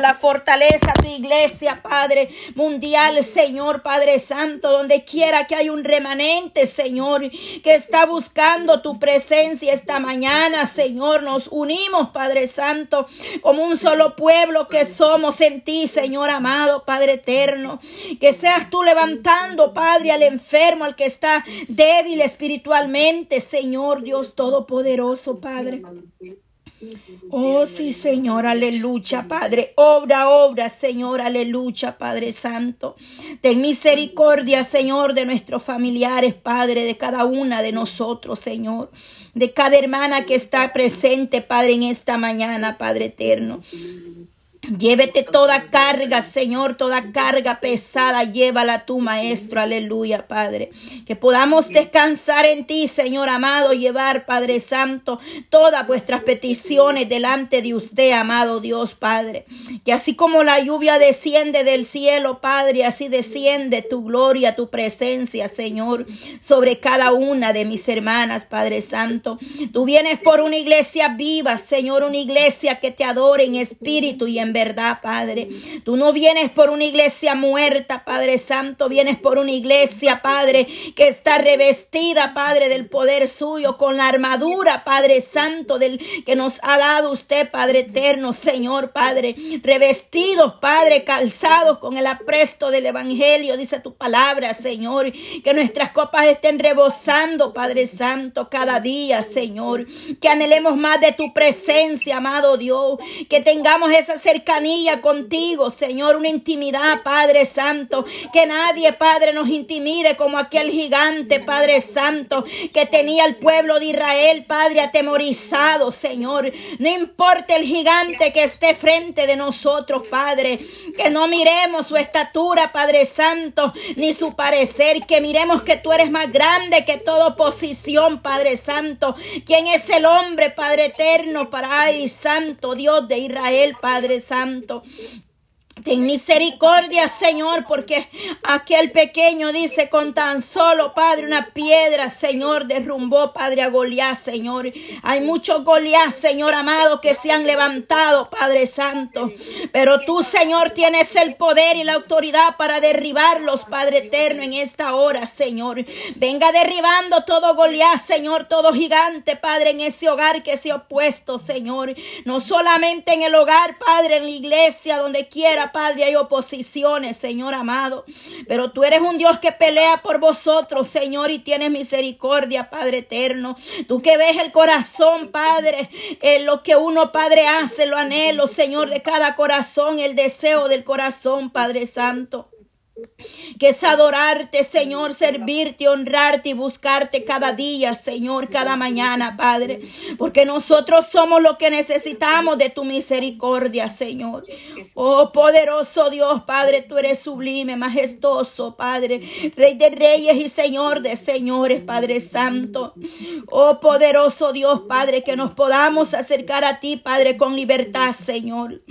la fortaleza tu iglesia, Padre mundial, Señor, Padre Santo, donde quiera que hay un remanente, Señor, que está buscando tu presencia esta mañana, Señor. Nos unimos, Padre Santo, como un solo pueblo que somos en ti, Señor amado, Padre eterno. Que seas tú levantando, Padre, al enfermo, al que está débil espiritualmente, Señor Dios Todopoderoso, Padre. Oh sí, Señor, aleluya, Padre. Obra, obra, Señor, aleluya, Padre Santo. Ten misericordia, Señor, de nuestros familiares, Padre, de cada una de nosotros, Señor. De cada hermana que está presente, Padre, en esta mañana, Padre eterno. Llévete toda carga, Señor, toda carga pesada, llévala tu Maestro, aleluya, Padre. Que podamos descansar en ti, Señor amado, llevar, Padre Santo, todas vuestras peticiones delante de usted, amado Dios, Padre. Que así como la lluvia desciende del cielo, Padre, así desciende tu gloria, tu presencia, Señor, sobre cada una de mis hermanas, Padre Santo. Tú vienes por una iglesia viva, Señor, una iglesia que te adore en espíritu y en verdad, Padre. Tú no vienes por una iglesia muerta, Padre Santo, vienes por una iglesia, Padre, que está revestida, Padre, del poder suyo, con la armadura, Padre Santo, del que nos ha dado usted, Padre eterno, Señor, Padre, revestidos, Padre, calzados con el apresto del Evangelio, dice tu palabra, Señor, que nuestras copas estén rebosando, Padre Santo, cada día, Señor, que anhelemos más de tu presencia, amado Dios, que tengamos esa cercanía cercanía contigo, Señor, una intimidad, Padre Santo, que nadie, Padre, nos intimide como aquel gigante, Padre Santo, que tenía el pueblo de Israel, Padre, atemorizado, Señor. No importa el gigante que esté frente de nosotros, Padre, que no miremos su estatura, Padre Santo, ni su parecer, que miremos que tú eres más grande que toda oposición, Padre Santo. ¿Quién es el hombre, Padre eterno, para ay, Santo Dios de Israel, Padre Santo? Santo. Ten misericordia, Señor, porque aquel pequeño dice con tan solo, Padre, una piedra, Señor, derrumbó, Padre, a Goliat, Señor. Hay muchos Goliat, Señor amado, que se han levantado, Padre Santo. Pero tú, Señor, tienes el poder y la autoridad para derribarlos, Padre eterno, en esta hora, Señor. Venga derribando todo Goliat, Señor, todo gigante, Padre, en ese hogar que se ha opuesto, Señor. No solamente en el hogar, Padre, en la iglesia, donde quiera, Padre, hay oposiciones, Señor amado. Pero tú eres un Dios que pelea por vosotros, Señor, y tienes misericordia, Padre eterno. Tú que ves el corazón, Padre, en lo que uno, Padre, hace, lo anhelo, Señor, de cada corazón, el deseo del corazón, Padre Santo que es adorarte, Señor, servirte, honrarte y buscarte cada día, Señor, cada mañana, Padre, porque nosotros somos lo que necesitamos de tu misericordia, Señor. Oh, poderoso Dios, Padre, tú eres sublime, majestuoso, Padre, Rey de reyes y Señor de señores, Padre Santo. Oh, poderoso Dios, Padre, que nos podamos acercar a ti, Padre, con libertad, Señor,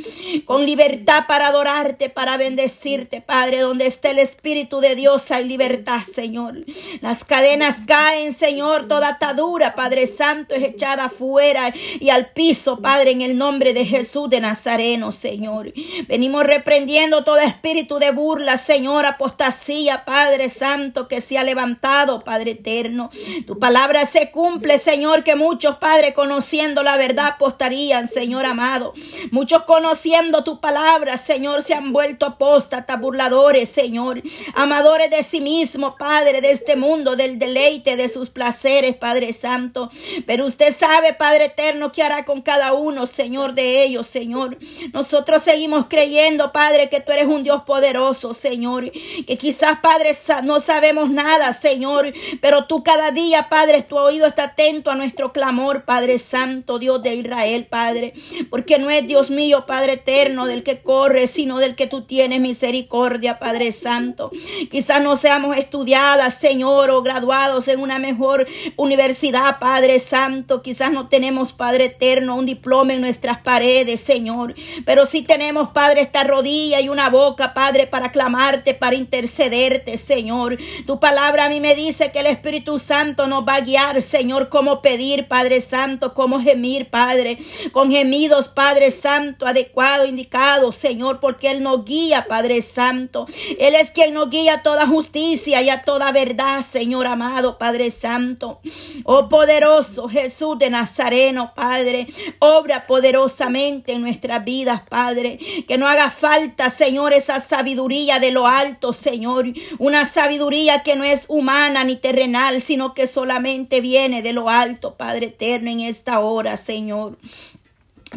con libertad para adorarte, para bendecirte, Padre, donde el Espíritu de Dios hay libertad, Señor. Las cadenas caen, Señor. Toda atadura, Padre Santo, es echada afuera y al piso, Padre, en el nombre de Jesús de Nazareno, Señor. Venimos reprendiendo todo espíritu de burla, Señor, apostasía, Padre Santo, que se ha levantado, Padre eterno. Tu palabra se cumple, Señor, que muchos, Padre, conociendo la verdad, apostarían, Señor amado. Muchos conociendo tu palabra, Señor, se han vuelto apóstatas, burladores, Señor. Señor. Amadores de sí mismo, Padre, de este mundo, del deleite de sus placeres, Padre Santo. Pero usted sabe, Padre eterno, qué hará con cada uno, Señor, de ellos, Señor. Nosotros seguimos creyendo, Padre, que tú eres un Dios poderoso, Señor. Que quizás, Padre, no sabemos nada, Señor. Pero tú cada día, Padre, tu oído está atento a nuestro clamor, Padre Santo, Dios de Israel, Padre. Porque no es Dios mío, Padre eterno, del que corre, sino del que tú tienes misericordia, Padre Santo. Quizás no seamos estudiadas, Señor, o graduados en una mejor universidad, Padre Santo. Quizás no tenemos, Padre eterno, un diploma en nuestras paredes, Señor. Pero sí tenemos, Padre, esta rodilla y una boca, Padre, para clamarte, para intercederte, Señor. Tu palabra a mí me dice que el Espíritu Santo nos va a guiar, Señor, cómo pedir, Padre Santo, cómo gemir, Padre, con gemidos, Padre Santo, adecuado, indicado, Señor, porque Él nos guía, Padre Santo. Él es quien nos guía a toda justicia y a toda verdad, Señor amado, Padre Santo. Oh poderoso Jesús de Nazareno, Padre, obra poderosamente en nuestras vidas, Padre. Que no haga falta, Señor, esa sabiduría de lo alto, Señor. Una sabiduría que no es humana ni terrenal, sino que solamente viene de lo alto, Padre eterno, en esta hora, Señor.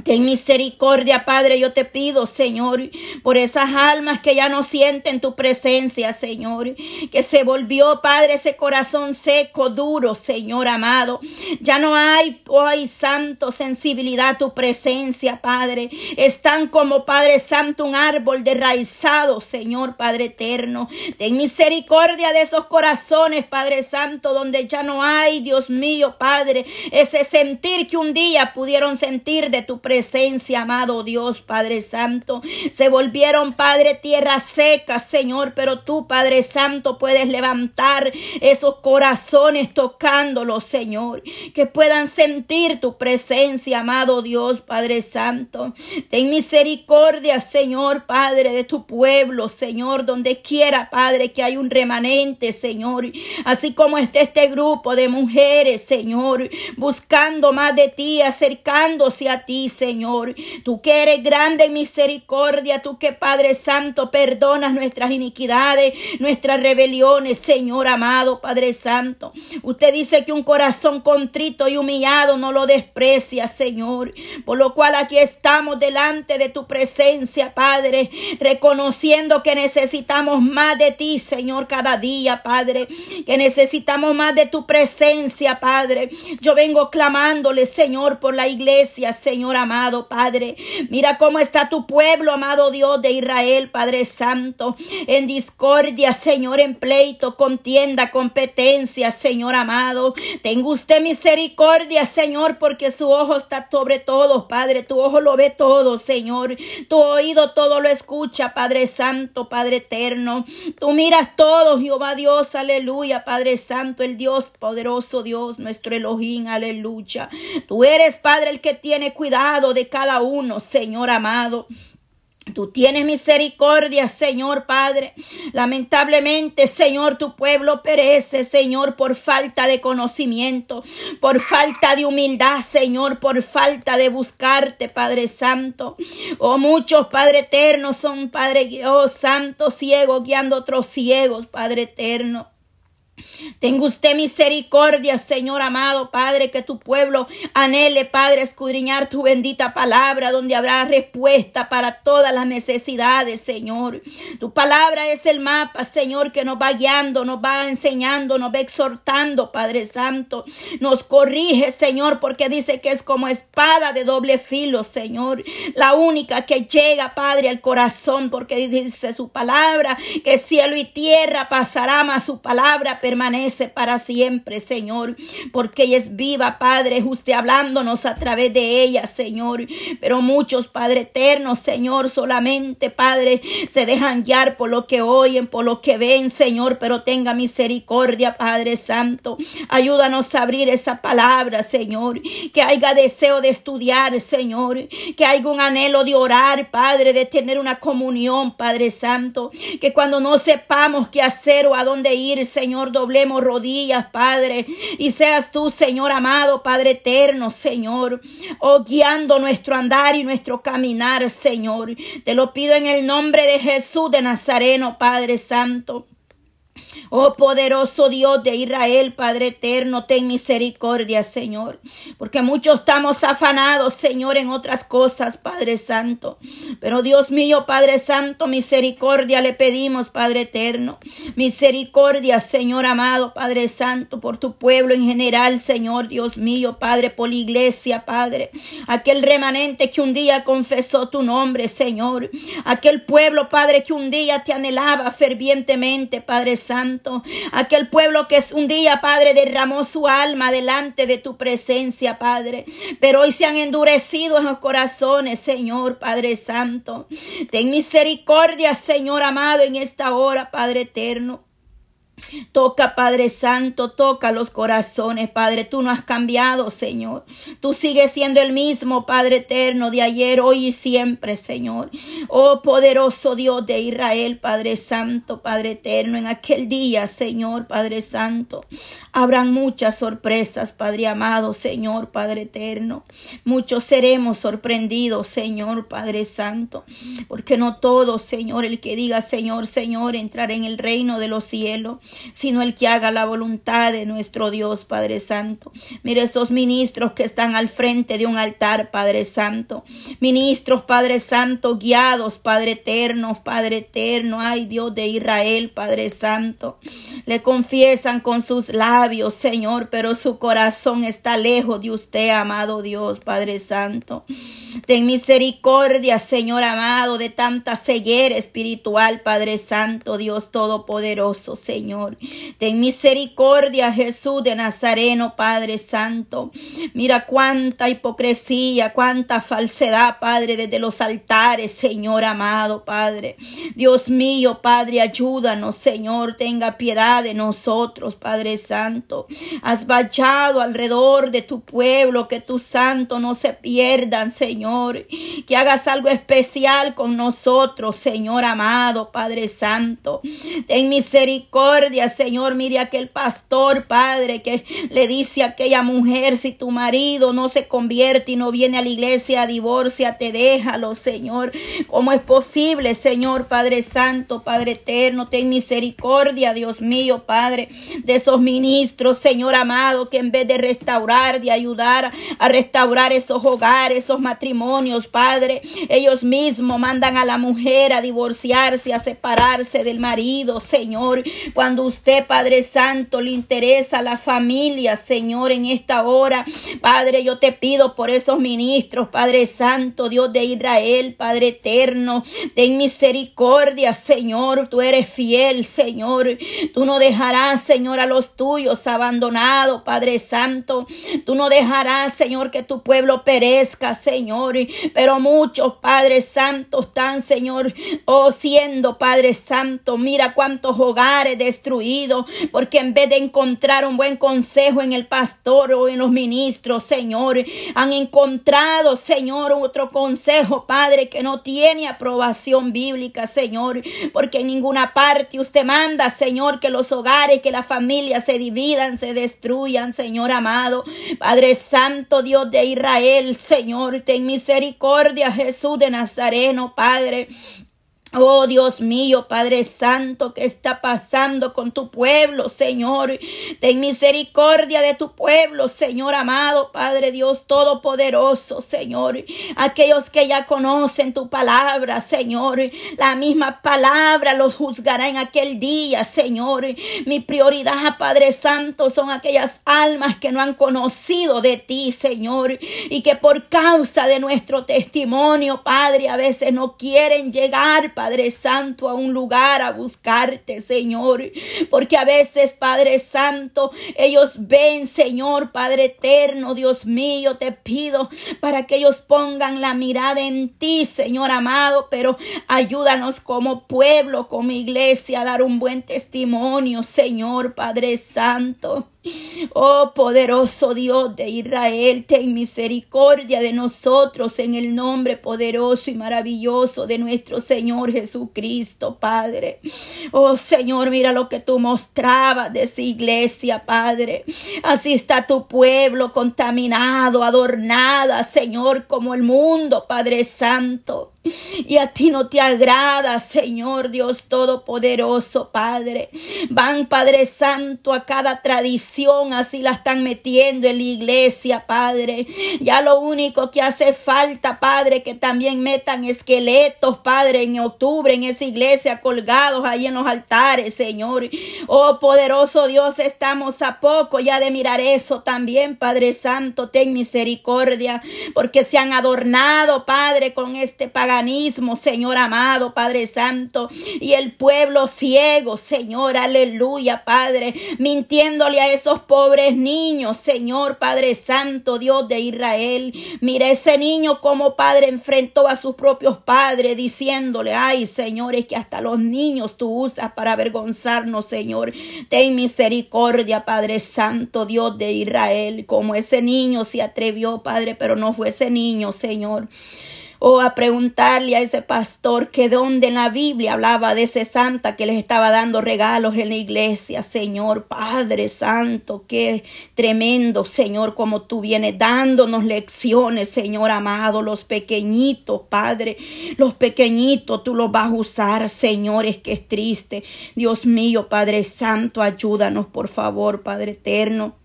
Ten misericordia, Padre, yo te pido, Señor, por esas almas que ya no sienten tu presencia, Señor, que se volvió, Padre, ese corazón seco, duro, Señor amado. Ya no hay, hoy, Santo, sensibilidad a tu presencia, Padre. Están como, Padre Santo, un árbol derraizado, Señor, Padre eterno. Ten misericordia de esos corazones, Padre Santo, donde ya no hay, Dios mío, Padre, ese sentir que un día pudieron sentir de tu presencia, amado Dios, Padre Santo. Se volvieron, Padre, tierra seca, Señor, pero tú, Padre Santo, puedes levantar esos corazones tocándolos, Señor, que puedan sentir tu presencia, amado Dios, Padre Santo. Ten misericordia, Señor, Padre, de tu pueblo, Señor, donde quiera, Padre, que hay un remanente, Señor, así como esté este grupo de mujeres, Señor, buscando más de ti, acercándose a ti, Señor. Tú que eres grande en misericordia, tú que Padre Santo perdonas nuestras iniquidades, nuestras rebeliones, Señor amado, Padre Santo. Usted dice que un corazón contrito y humillado no lo desprecia, Señor. Por lo cual aquí estamos delante de tu presencia, Padre, reconociendo que necesitamos más de ti, Señor, cada día, Padre, que necesitamos más de tu presencia, Padre. Yo vengo clamándole, Señor, por la iglesia, Señor amado Padre. Mira cómo está tu pueblo, amado Dios de Israel, Padre Santo, en discordia, Señor, en pleito, contienda, competencia, Señor amado. Tenga usted misericordia, Señor, porque su ojo está sobre todo, Padre. Tu ojo lo ve todo, Señor. Tu oído todo lo escucha, Padre Santo, Padre eterno. Tú miras todo, Jehová Dios, aleluya, Padre Santo, el Dios poderoso, Dios, nuestro Elohim, aleluya. Tú eres, Padre, el que tiene cuidado de cada uno, Señor amado. Tú tienes misericordia, Señor Padre. Lamentablemente, Señor, tu pueblo perece, Señor, por falta de conocimiento, por falta de humildad, Señor, por falta de buscarte, Padre Santo. Oh, muchos, Padre Eterno, son, Padre, oh, Santo, ciegos, guiando otros ciegos, Padre Eterno. Tenga usted misericordia, Señor amado Padre, que tu pueblo anhele, Padre, escudriñar tu bendita palabra, donde habrá respuesta para todas las necesidades, Señor. Tu palabra es el mapa, Señor, que nos va guiando, nos va enseñando, nos va exhortando, Padre Santo. Nos corrige, Señor, porque dice que es como espada de doble filo, Señor. La única que llega, Padre, al corazón, porque dice su palabra, que cielo y tierra pasará, más su palabra permanece para siempre, Señor, porque ella es viva, Padre, usted hablándonos a través de ella, Señor. Pero muchos, Padre eterno, Señor, solamente, Padre, se dejan guiar por lo que oyen, por lo que ven, Señor, pero tenga misericordia, Padre Santo. Ayúdanos a abrir esa palabra, Señor, que haya deseo de estudiar, Señor, que haya un anhelo de orar, Padre, de tener una comunión, Padre Santo, que cuando no sepamos qué hacer o a dónde ir, Señor, doblemos rodillas, Padre, y seas tú, Señor amado, Padre eterno, Señor, oh guiando nuestro andar y nuestro caminar, Señor. Te lo pido en el nombre de Jesús de Nazareno, Padre Santo. Oh poderoso Dios de Israel, Padre eterno, ten misericordia, Señor. Porque muchos estamos afanados, Señor, en otras cosas, Padre Santo. Pero Dios mío, Padre Santo, misericordia le pedimos, Padre eterno. Misericordia, Señor amado, Padre Santo, por tu pueblo en general, Señor, Dios mío, Padre, por la iglesia, Padre. Aquel remanente que un día confesó tu nombre, Señor. Aquel pueblo, Padre, que un día te anhelaba fervientemente, Padre Santo. Aquel pueblo que un día, Padre, derramó su alma delante de tu presencia, Padre. Pero hoy se han endurecido en los corazones, Señor, Padre Santo. Ten misericordia, Señor amado, en esta hora, Padre eterno. Toca, Padre Santo, toca los corazones, Padre. Tú no has cambiado, Señor. Tú sigues siendo el mismo, Padre eterno, de ayer, hoy y siempre, Señor. Oh poderoso Dios de Israel, Padre Santo, Padre eterno, en aquel día, Señor, Padre Santo, habrán muchas sorpresas, Padre amado, Señor, Padre eterno. Muchos seremos sorprendidos, Señor, Padre Santo, porque no todos, Señor, el que diga, Señor, Señor, entrar en el reino de los cielos sino el que haga la voluntad de nuestro Dios, Padre Santo. Mire esos ministros que están al frente de un altar, Padre Santo. Ministros, Padre Santo, guiados, Padre eterno, Padre eterno, ay Dios de Israel, Padre Santo. Le confiesan con sus labios, Señor, pero su corazón está lejos de usted, amado Dios, Padre Santo. Ten misericordia, Señor amado, de tanta ceguera espiritual, Padre Santo, Dios Todopoderoso, Ten misericordia, Jesús de Nazareno, Padre Santo. Mira cuánta hipocresía, cuánta falsedad, Padre, desde los altares, Señor amado, Padre. Dios mío, Padre, ayúdanos, Señor, tenga piedad de nosotros, Padre Santo. Has vallado alrededor de tu pueblo, que tu santo no se pierdan, Señor. Que hagas algo especial con nosotros, Señor amado, Padre Santo. Ten misericordia Señor. Mire aquel pastor, Padre, que le dice a aquella mujer, si tu marido no se convierte y no viene a la iglesia, te déjalo, Señor. ¿Cómo es posible, Señor, Padre Santo, Padre Eterno? Ten misericordia, Dios mío, Padre, de esos ministros, Señor amado, que en vez de restaurar, de ayudar a restaurar esos hogares, esos matrimonios, Padre, ellos mismos mandan a la mujer a divorciarse, a separarse del marido, Señor. Cuando usted, Padre Santo, le interesa la familia, Señor, en esta hora. Padre, yo te pido por esos ministros, Padre Santo, Dios de Israel, Padre eterno, ten misericordia, Señor. Tú eres fiel, Señor. Tú no dejarás, Señor, a los tuyos abandonados, Padre Santo. Tú no dejarás, Señor, que tu pueblo perezca, Señor. Pero muchos, Padre Santo, están, Señor, oh, siendo, Padre Santo. Mira cuántos hogares destruidos porque en vez de encontrar un buen consejo en el pastor o en los ministros, Señor, han encontrado, Señor, otro consejo, Padre, que no tiene aprobación bíblica, Señor, porque en ninguna parte usted manda, Señor, que los hogares, que las familias se dividan, se destruyan, Señor amado. Padre Santo, Dios de Israel, Señor, ten misericordia, Jesús de Nazareno, Padre. Oh Dios mío, Padre Santo, ¿qué está pasando con tu pueblo, Señor? Ten misericordia de tu pueblo, Señor amado, Padre Dios Todopoderoso, Señor. Aquellos que ya conocen tu palabra, Señor. La misma palabra los juzgará en aquel día, Señor. Mi prioridad, Padre Santo, son aquellas almas que no han conocido de ti, Señor. Y que por causa de nuestro testimonio, Padre, a veces no quieren llegar, Padre Santo, a un lugar a buscarte, Señor. Porque a veces, Padre Santo, ellos ven, Señor, Padre eterno, Dios mío, te pido para que ellos pongan la mirada en ti, Señor amado, pero ayúdanos como pueblo, como iglesia, a dar un buen testimonio, Señor, Padre Santo. Oh poderoso Dios de Israel, ten misericordia de nosotros en el nombre poderoso y maravilloso de nuestro Señor Jesucristo, Padre. Oh Señor, mira lo que tú mostrabas de esa iglesia, Padre. Así está tu pueblo contaminado, adornada, Señor, como el mundo, Padre Santo. Y a ti no te agrada, Señor Dios Todopoderoso, Padre. Van, Padre Santo, a cada tradición, así la están metiendo en la iglesia, Padre. Ya lo único que hace falta, Padre, que también metan esqueletos, Padre, en octubre en esa iglesia colgados ahí en los altares, Señor. Oh, poderoso Dios, estamos a poco ya de mirar eso también, Padre Santo. Ten misericordia, porque se han adornado, Padre, con este paganismo, Señor amado, Padre Santo, y el pueblo ciego, Señor, aleluya, Padre, mintiéndole a esos pobres niños, Señor, Padre Santo, Dios de Israel. Mira ese niño como Padre enfrentó a sus propios padres, diciéndole, ay, Señor, es que hasta los niños tú usas para avergonzarnos, Señor. Ten misericordia, Padre Santo, Dios de Israel, como ese niño se atrevió, Padre, pero no fue ese niño, Señor o a preguntarle a ese pastor que donde en la Biblia hablaba de ese santa que les estaba dando regalos en la iglesia, Señor Padre Santo, qué tremendo, Señor, como tú vienes dándonos lecciones, Señor amado, los pequeñitos, Padre, los pequeñitos tú los vas a usar, Señor, es que es triste. Dios mío, Padre Santo, ayúdanos, por favor, Padre eterno.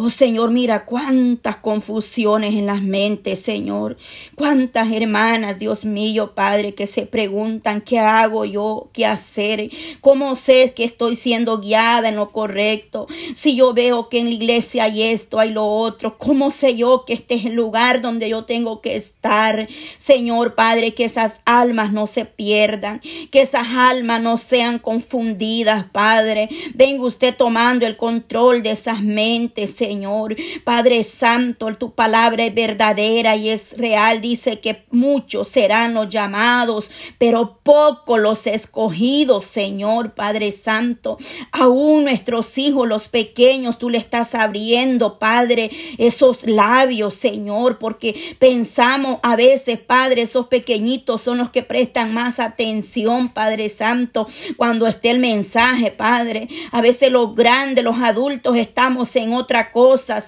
Oh Señor, mira cuántas confusiones en las mentes, Señor. Cuántas hermanas, Dios mío, Padre, que se preguntan, ¿qué hago yo? ¿Qué hacer? ¿Cómo sé que estoy siendo guiada en lo correcto? Si yo veo que en la iglesia hay esto, hay lo otro, ¿cómo sé yo que este es el lugar donde yo tengo que estar? Señor, Padre, que esas almas no se pierdan, que esas almas no sean confundidas, Padre. Venga usted tomando el control de esas mentes, Señor. Señor. Padre Santo, tu palabra es verdadera y es real. Dice que muchos serán los llamados, pero pocos los escogidos, Señor, Padre Santo. Aún nuestros hijos, los pequeños, tú le estás abriendo, Padre, esos labios, Señor, porque pensamos a veces, Padre, esos pequeñitos son los que prestan más atención, Padre Santo, cuando esté el mensaje, Padre. A veces los grandes, los adultos, estamos en otra cosa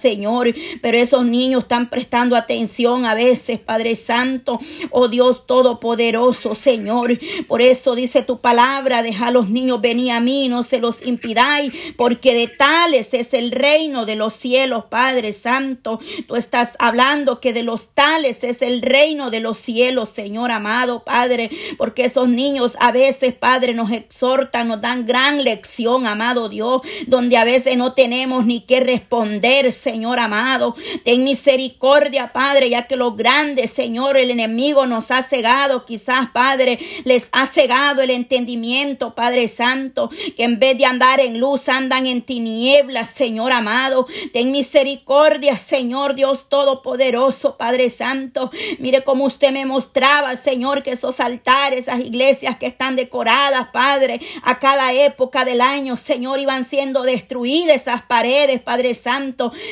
Señor, pero esos niños están prestando atención a veces, Padre Santo, oh Dios Todopoderoso, Señor. Por eso dice tu palabra, deja a los niños venir a mí, no se los impidáis, porque de tales es el reino de los cielos, Padre Santo. Tú estás hablando que de los tales es el reino de los cielos, Señor amado, Padre, porque esos niños a veces, Padre, nos exhortan, nos dan gran lección, amado Dios, donde a veces no tenemos ni qué responder Señor amado. Ten misericordia, Padre, ya que lo grande, Señor, el enemigo nos ha cegado. Quizás, Padre, les ha cegado el entendimiento, Padre Santo, que en vez de andar en luz, andan en tinieblas, Señor amado. Ten misericordia, Señor Dios Todopoderoso, Padre Santo. Mire cómo usted me mostraba, Señor, que esos altares, esas iglesias que están decoradas, Padre, a cada época del año, Señor, iban siendo destruidas esas paredes, Padre Santo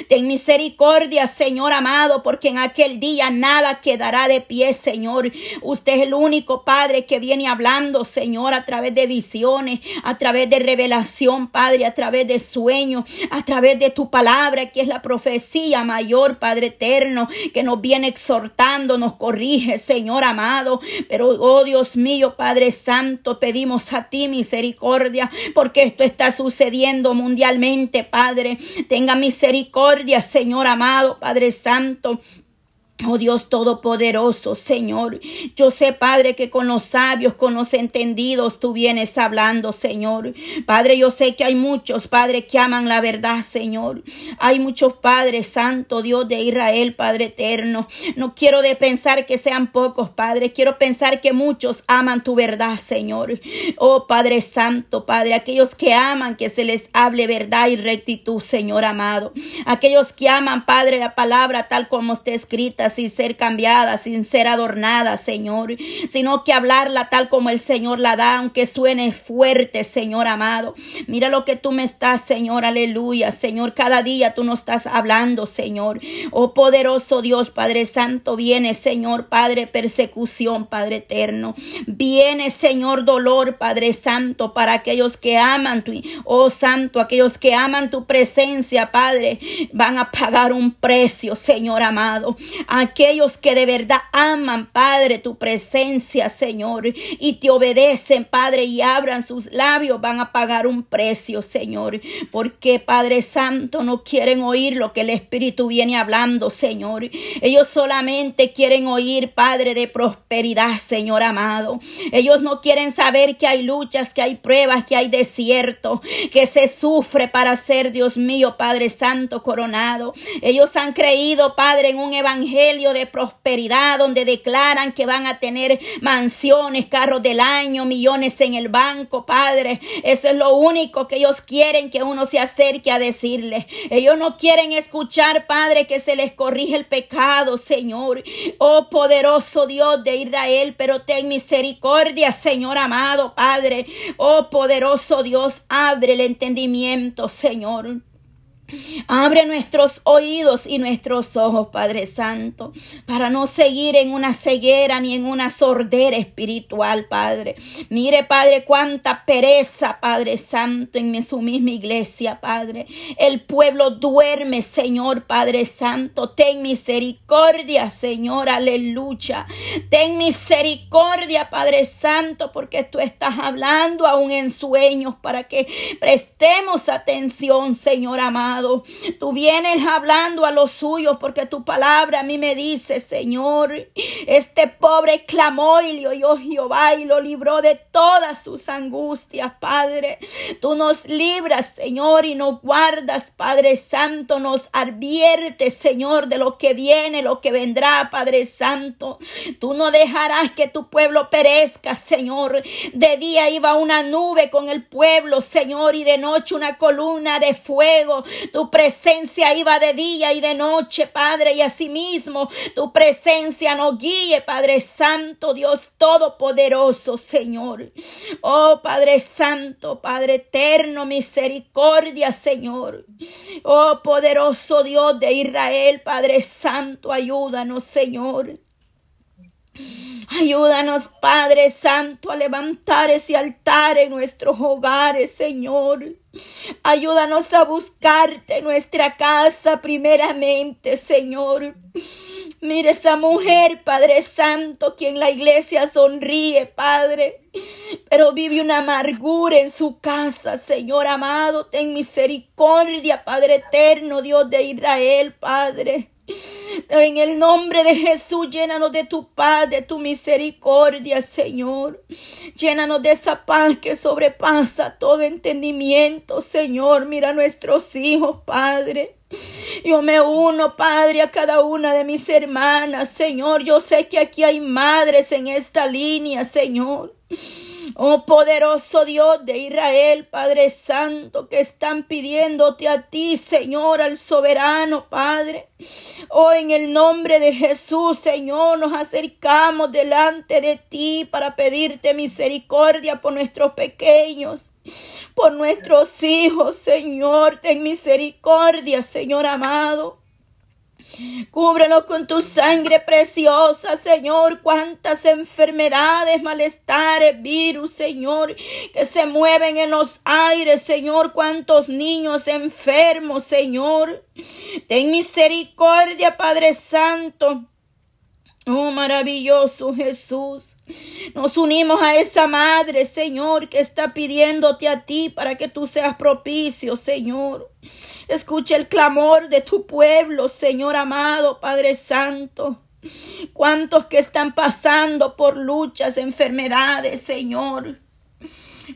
Ten misericordia, Señor amado, porque en aquel día nada quedará de pie, Señor. Usted es el único Padre que viene hablando, Señor, a través de visiones, a través de revelación, Padre, a través de sueños, a través de tu palabra, que es la profecía mayor, Padre eterno, que nos viene exhortando, nos corrige, Señor amado. Pero, oh Dios mío, Padre Santo, pedimos a ti misericordia, porque esto está sucediendo mundialmente, Padre. Tenga misericordia misericordia, Señor amado, Padre Santo. Oh Dios Todopoderoso, Señor, yo sé, Padre, que con los sabios, con los entendidos, tú vienes hablando, Señor. Padre, yo sé que hay muchos, Padre, que aman la verdad, Señor. Hay muchos Padres, Santo Dios de Israel, Padre eterno. No quiero de pensar que sean pocos, Padre. Quiero pensar que muchos aman tu verdad, Señor. Oh Padre Santo, Padre, aquellos que aman que se les hable verdad y rectitud, Señor amado. Aquellos que aman, Padre, la palabra tal como está escrita sin ser cambiada, sin ser adornada, Señor, sino que hablarla tal como el Señor la da, aunque suene fuerte, Señor amado. Mira lo que tú me estás, Señor, aleluya, Señor, cada día tú nos estás hablando, Señor. Oh poderoso Dios, Padre Santo, viene, Señor, Padre, persecución, Padre eterno. Viene, Señor, dolor, Padre Santo, para aquellos que aman tu, oh Santo, aquellos que aman tu presencia, Padre, van a pagar un precio, Señor amado aquellos que de verdad aman, Padre, tu presencia, Señor, y te obedecen, Padre, y abran sus labios, van a pagar un precio, Señor, porque, Padre Santo, no quieren oír lo que el Espíritu viene hablando, Señor. Ellos solamente quieren oír, Padre, de prosperidad, Señor amado. Ellos no quieren saber que hay luchas, que hay pruebas, que hay desierto, que se sufre para ser, Dios mío, Padre Santo coronado. Ellos han creído, Padre, en un evangelio de prosperidad donde declaran que van a tener mansiones, carros del año, millones en el banco, Padre. Eso es lo único que ellos quieren que uno se acerque a decirles. Ellos no quieren escuchar, Padre, que se les corrige el pecado, Señor. Oh poderoso Dios de Israel, pero ten misericordia, Señor amado, Padre. Oh poderoso Dios, abre el entendimiento, Señor. Abre nuestros oídos y nuestros ojos, Padre Santo, para no seguir en una ceguera ni en una sordera espiritual, Padre. Mire, Padre, cuánta pereza, Padre Santo, en su misma iglesia, Padre. El pueblo duerme, Señor, Padre Santo. Ten misericordia, Señor, aleluya. Ten misericordia, Padre Santo, porque tú estás hablando aún en sueños para que prestemos atención, Señor amado. Tú vienes hablando a los suyos porque tu palabra a mí me dice, Señor, este pobre clamó y le oyó Jehová y lo libró de todas sus angustias, Padre. Tú nos libras, Señor, y nos guardas, Padre Santo, nos adviertes, Señor, de lo que viene, lo que vendrá, Padre Santo. Tú no dejarás que tu pueblo perezca, Señor. De día iba una nube con el pueblo, Señor, y de noche una columna de fuego. Tu presencia iba de día y de noche, Padre, y asimismo tu presencia nos guíe, Padre Santo, Dios Todopoderoso, Señor. Oh, Padre Santo, Padre Eterno, misericordia, Señor. Oh, poderoso Dios de Israel, Padre Santo, ayúdanos, Señor. Ayúdanos, Padre Santo, a levantar ese altar en nuestros hogares, Señor. Ayúdanos a buscarte nuestra casa primeramente, Señor. Mire esa mujer, Padre Santo, quien la iglesia sonríe, Padre, pero vive una amargura en su casa, Señor amado. Ten misericordia, Padre eterno, Dios de Israel, Padre. En el nombre de Jesús, llénanos de tu paz, de tu misericordia, Señor. Llénanos de esa paz que sobrepasa todo entendimiento, Señor. Mira a nuestros hijos, Padre. Yo me uno, Padre, a cada una de mis hermanas, Señor. Yo sé que aquí hay madres en esta línea, Señor. Oh poderoso Dios de Israel, Padre Santo, que están pidiéndote a ti, Señor, al soberano, Padre. Oh, en el nombre de Jesús, Señor, nos acercamos delante de ti para pedirte misericordia por nuestros pequeños por nuestros hijos, Señor. Ten misericordia, Señor amado. Cúbrenos con tu sangre preciosa, Señor. Cuántas enfermedades, malestares, virus, Señor, que se mueven en los aires, Señor. Cuántos niños enfermos, Señor. Ten misericordia, Padre Santo. Oh, maravilloso Jesús. Nos unimos a esa madre, Señor, que está pidiéndote a ti para que tú seas propicio, Señor. Escucha el clamor de tu pueblo, Señor amado, Padre Santo. Cuántos que están pasando por luchas, enfermedades, Señor.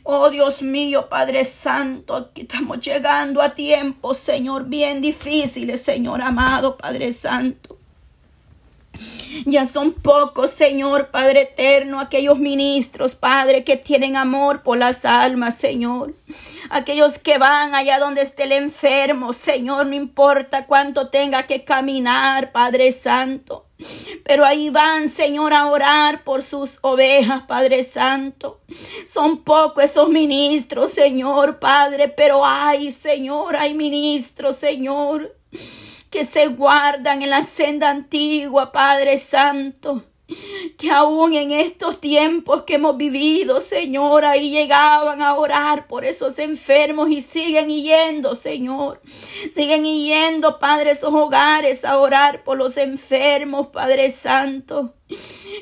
Oh Dios mío, Padre Santo, aquí estamos llegando a tiempos, Señor, bien difíciles, Señor amado, Padre Santo. Ya son pocos, Señor Padre eterno, aquellos ministros, Padre, que tienen amor por las almas, Señor. Aquellos que van allá donde esté el enfermo, Señor, no importa cuánto tenga que caminar, Padre Santo. Pero ahí van, Señor, a orar por sus ovejas, Padre Santo. Son pocos esos ministros, Señor, Padre, pero hay, Señor, hay ministros, Señor que se guardan en la senda antigua, Padre Santo. que aún en estos tiempos que hemos vivido, Señor, ahí llegaban a orar por esos enfermos y siguen yendo, Señor. Siguen yendo, Padre, esos hogares a orar por los enfermos, Padre Santo.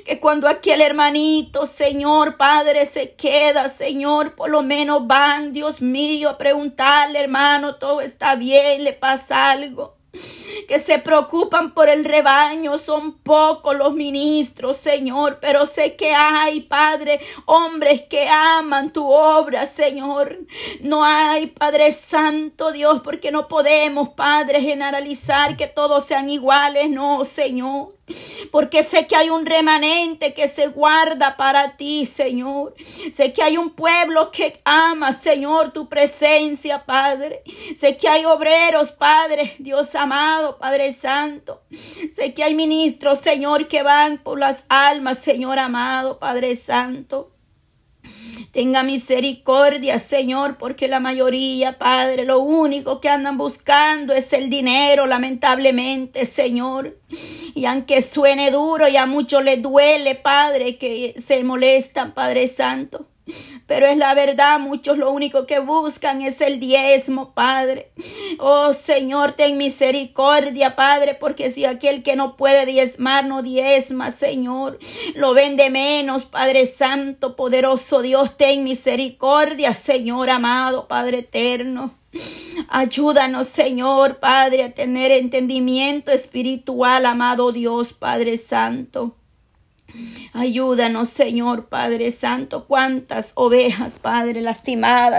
Que cuando aquel hermanito, Señor, Padre, se queda, Señor, por lo menos van, Dios mío, a preguntarle, hermano, todo está bien, le pasa algo que se preocupan por el rebaño. Son pocos los ministros, Señor, pero sé que hay, Padre, hombres que aman tu obra, Señor. No hay, Padre Santo Dios, porque no podemos, Padre, generalizar que todos sean iguales, no, Señor porque sé que hay un remanente que se guarda para ti, Señor. Sé que hay un pueblo que ama, Señor, tu presencia, Padre. Sé que hay obreros, Padre, Dios amado, Padre Santo. Sé que hay ministros, Señor, que van por las almas, Señor amado, Padre Santo. Tenga misericordia, Señor, porque la mayoría, Padre, lo único que andan buscando es el dinero, lamentablemente, Señor. Y aunque suene duro y a muchos les duele, Padre, que se molestan, Padre Santo. Pero es la verdad, muchos lo único que buscan es el diezmo, Padre. Oh Señor, ten misericordia, Padre, porque si aquel que no puede diezmar no diezma, Señor, lo vende menos, Padre Santo, poderoso Dios, ten misericordia, Señor amado, Padre eterno. Ayúdanos, Señor, Padre, a tener entendimiento espiritual, amado Dios, Padre Santo. Ayúdanos, Señor Padre Santo, cuántas ovejas, Padre, lastimadas